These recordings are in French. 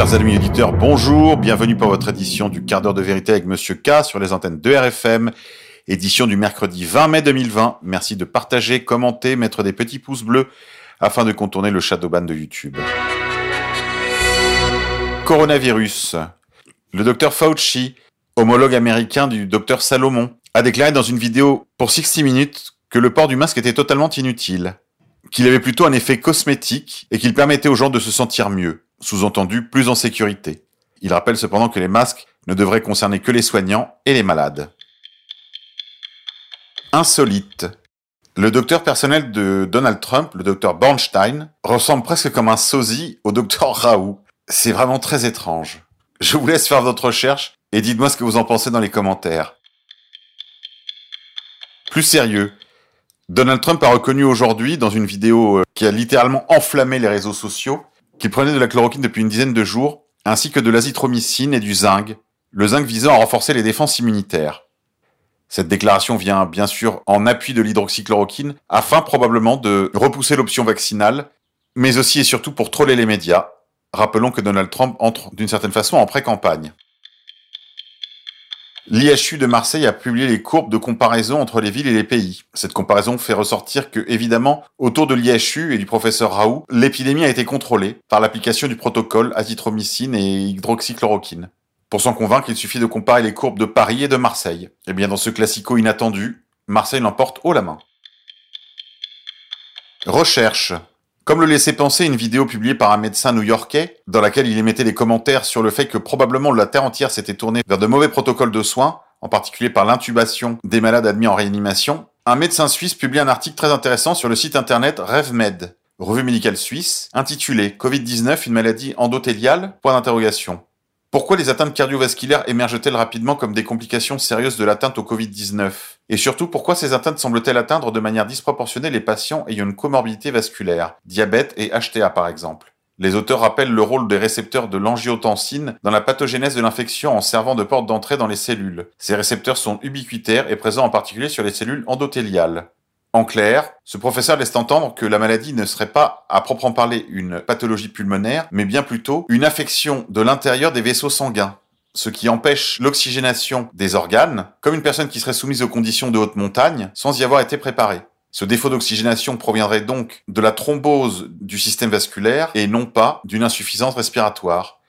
Chers amis auditeurs, bonjour, bienvenue pour votre édition du quart d'heure de vérité avec Monsieur K sur les antennes de RFM, édition du mercredi 20 mai 2020. Merci de partager, commenter, mettre des petits pouces bleus afin de contourner le shadowban de YouTube. Coronavirus. Le docteur Fauci, homologue américain du docteur Salomon, a déclaré dans une vidéo pour 60 minutes que le port du masque était totalement inutile, qu'il avait plutôt un effet cosmétique et qu'il permettait aux gens de se sentir mieux, sous-entendu plus en sécurité. Il rappelle cependant que les masques ne devraient concerner que les soignants et les malades. Insolite. Le docteur personnel de Donald Trump, le docteur Bornstein, ressemble presque comme un sosie au docteur Raoult. C'est vraiment très étrange. Je vous laisse faire votre recherche et dites-moi ce que vous en pensez dans les commentaires. Plus sérieux, Donald Trump a reconnu aujourd'hui, dans une vidéo euh, qui a littéralement enflammé les réseaux sociaux, qu'il prenait de la chloroquine depuis une dizaine de jours, ainsi que de l'azithromycine et du zinc, le zinc visant à renforcer les défenses immunitaires. Cette déclaration vient bien sûr en appui de l'hydroxychloroquine, afin probablement de repousser l'option vaccinale, mais aussi et surtout pour troller les médias. Rappelons que Donald Trump entre d'une certaine façon en pré-campagne. L'IHU de Marseille a publié les courbes de comparaison entre les villes et les pays. Cette comparaison fait ressortir que, évidemment, autour de l'IHU et du professeur Raoult, l'épidémie a été contrôlée par l'application du protocole azithromycine et hydroxychloroquine. Pour s'en convaincre, il suffit de comparer les courbes de Paris et de Marseille. Eh bien, dans ce classico inattendu, Marseille l'emporte haut la main. Recherche. Comme le laissait penser une vidéo publiée par un médecin new-yorkais, dans laquelle il émettait des commentaires sur le fait que probablement la Terre entière s'était tournée vers de mauvais protocoles de soins, en particulier par l'intubation des malades admis en réanimation, un médecin suisse publie un article très intéressant sur le site internet RevMed, revue médicale suisse, intitulé Covid-19, une maladie endothéliale Point d'interrogation. Pourquoi les atteintes cardiovasculaires émergent-elles rapidement comme des complications sérieuses de l'atteinte au Covid-19 Et surtout, pourquoi ces atteintes semblent-elles atteindre de manière disproportionnée les patients ayant une comorbidité vasculaire, diabète et HTA par exemple? Les auteurs rappellent le rôle des récepteurs de l'angiotensine dans la pathogénèse de l'infection en servant de porte d'entrée dans les cellules. Ces récepteurs sont ubiquitaires et présents en particulier sur les cellules endothéliales. En clair, ce professeur laisse entendre que la maladie ne serait pas, à proprement parler, une pathologie pulmonaire, mais bien plutôt une affection de l'intérieur des vaisseaux sanguins, ce qui empêche l'oxygénation des organes, comme une personne qui serait soumise aux conditions de haute montagne sans y avoir été préparée. Ce défaut d'oxygénation proviendrait donc de la thrombose du système vasculaire et non pas d'une insuffisance respiratoire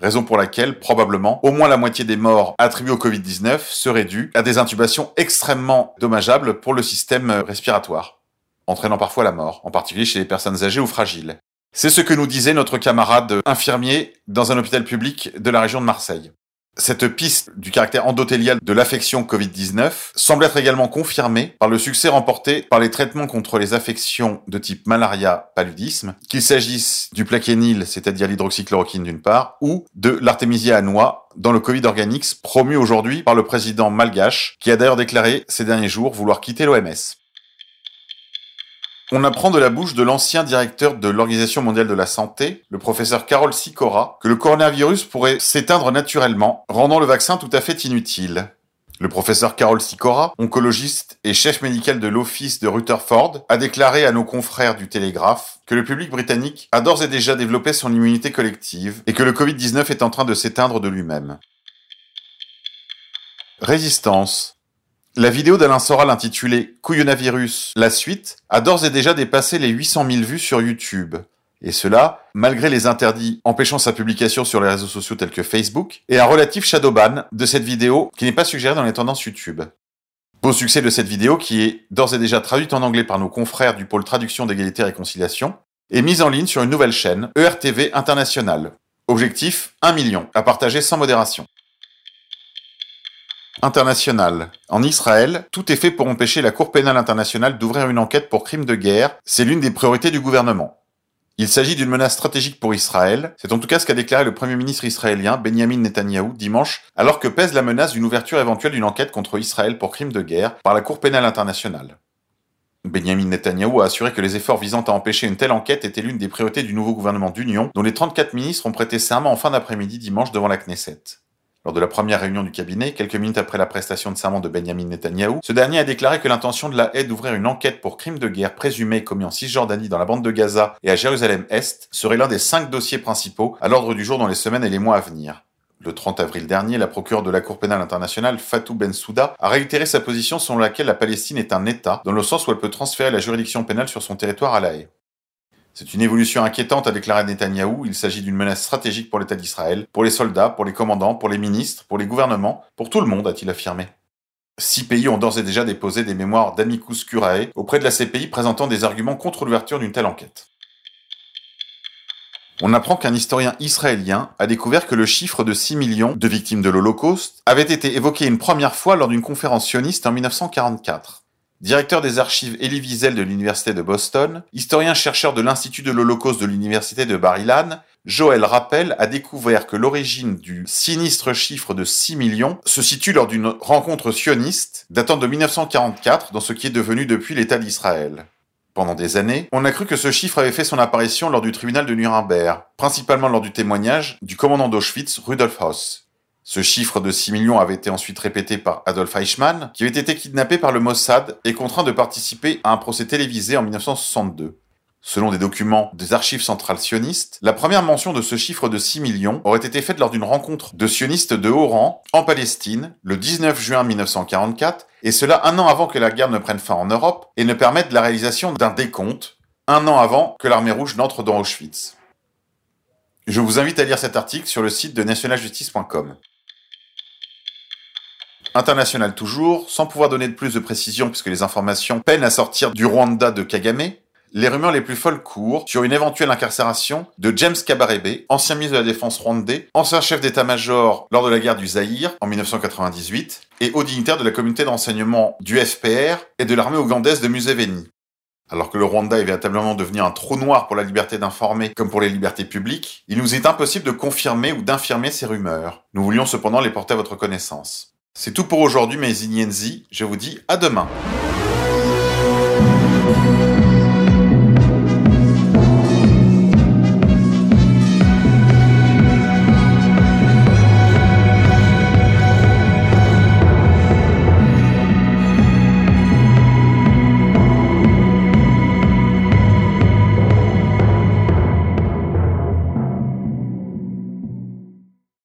raison pour laquelle probablement au moins la moitié des morts attribuées au Covid-19 seraient dues à des intubations extrêmement dommageables pour le système respiratoire, entraînant parfois la mort, en particulier chez les personnes âgées ou fragiles. C'est ce que nous disait notre camarade infirmier dans un hôpital public de la région de Marseille. Cette piste du caractère endothélial de l'affection Covid-19 semble être également confirmée par le succès remporté par les traitements contre les affections de type malaria-paludisme, qu'il s'agisse du plaquenil, c'est-à-dire l'hydroxychloroquine d'une part, ou de l'artémisia à noix dans le Covid Organics promu aujourd'hui par le président malgache, qui a d'ailleurs déclaré ces derniers jours vouloir quitter l'OMS. On apprend de la bouche de l'ancien directeur de l'Organisation mondiale de la santé, le professeur Carol Sikora, que le coronavirus pourrait s'éteindre naturellement, rendant le vaccin tout à fait inutile. Le professeur Carol Sikora, oncologiste et chef médical de l'Office de Rutherford, a déclaré à nos confrères du Télégraphe que le public britannique a d'ores et déjà développé son immunité collective et que le Covid-19 est en train de s'éteindre de lui-même. Résistance. La vidéo d'Alain Soral intitulée Couillonavirus, la suite, a d'ores et déjà dépassé les 800 000 vues sur YouTube. Et cela, malgré les interdits empêchant sa publication sur les réseaux sociaux tels que Facebook, et un relatif shadowban de cette vidéo qui n'est pas suggéré dans les tendances YouTube. Beau succès de cette vidéo qui est d'ores et déjà traduite en anglais par nos confrères du pôle traduction d'égalité et réconciliation, et mise en ligne sur une nouvelle chaîne, ERTV International. Objectif 1 million, à partager sans modération. International. En Israël, tout est fait pour empêcher la Cour pénale internationale d'ouvrir une enquête pour crimes de guerre. C'est l'une des priorités du gouvernement. Il s'agit d'une menace stratégique pour Israël. C'est en tout cas ce qu'a déclaré le Premier ministre israélien Benjamin Netanyahou dimanche, alors que pèse la menace d'une ouverture éventuelle d'une enquête contre Israël pour crimes de guerre par la Cour pénale internationale. Benjamin Netanyahou a assuré que les efforts visant à empêcher une telle enquête étaient l'une des priorités du nouveau gouvernement d'union, dont les 34 ministres ont prêté serment en fin d'après-midi dimanche devant la Knesset. Lors de la première réunion du cabinet, quelques minutes après la prestation de serment de Benjamin Netanyahou, ce dernier a déclaré que l'intention de la haie d'ouvrir une enquête pour crimes de guerre présumés commis en Cisjordanie dans la bande de Gaza et à Jérusalem-Est serait l'un des cinq dossiers principaux à l'ordre du jour dans les semaines et les mois à venir. Le 30 avril dernier, la procureure de la Cour pénale internationale, Fatou Bensouda, a réitéré sa position selon laquelle la Palestine est un État, dans le sens où elle peut transférer la juridiction pénale sur son territoire à la haie. C'est une évolution inquiétante, a déclaré Netanyahou. Il s'agit d'une menace stratégique pour l'État d'Israël, pour les soldats, pour les commandants, pour les ministres, pour les gouvernements, pour tout le monde, a-t-il affirmé. Six pays ont d'ores et déjà déposé des mémoires d'amicus curiae auprès de la CPI présentant des arguments contre l'ouverture d'une telle enquête. On apprend qu'un historien israélien a découvert que le chiffre de 6 millions de victimes de l'Holocauste avait été évoqué une première fois lors d'une conférence sioniste en 1944. Directeur des archives Elie Wiesel de l'Université de Boston, historien-chercheur de l'Institut de l'Holocauste de l'Université de Bar-Ilan, Joël Rappel a découvert que l'origine du sinistre chiffre de 6 millions se situe lors d'une rencontre sioniste datant de 1944 dans ce qui est devenu depuis l'État d'Israël. Pendant des années, on a cru que ce chiffre avait fait son apparition lors du tribunal de Nuremberg, principalement lors du témoignage du commandant d'Auschwitz, Rudolf Hoss. Ce chiffre de 6 millions avait été ensuite répété par Adolf Eichmann, qui avait été kidnappé par le Mossad et contraint de participer à un procès télévisé en 1962. Selon des documents des archives centrales sionistes, la première mention de ce chiffre de 6 millions aurait été faite lors d'une rencontre de sionistes de haut rang en Palestine le 19 juin 1944, et cela un an avant que la guerre ne prenne fin en Europe et ne permette la réalisation d'un décompte, un an avant que l'armée rouge n'entre dans Auschwitz. Je vous invite à lire cet article sur le site de nationaljustice.com. International toujours, sans pouvoir donner de plus de précision puisque les informations peinent à sortir du Rwanda de Kagame, les rumeurs les plus folles courent sur une éventuelle incarcération de James Kabarebe, ancien ministre de la Défense rwandais, ancien chef d'état-major lors de la guerre du Zaïre en 1998, et haut dignitaire de la communauté d'enseignement du FPR et de l'armée ougandaise de Museveni. Alors que le Rwanda est véritablement devenu un trou noir pour la liberté d'informer comme pour les libertés publiques, il nous est impossible de confirmer ou d'infirmer ces rumeurs. Nous voulions cependant les porter à votre connaissance. C'est tout pour aujourd'hui mes Ignenzi, je vous dis à demain.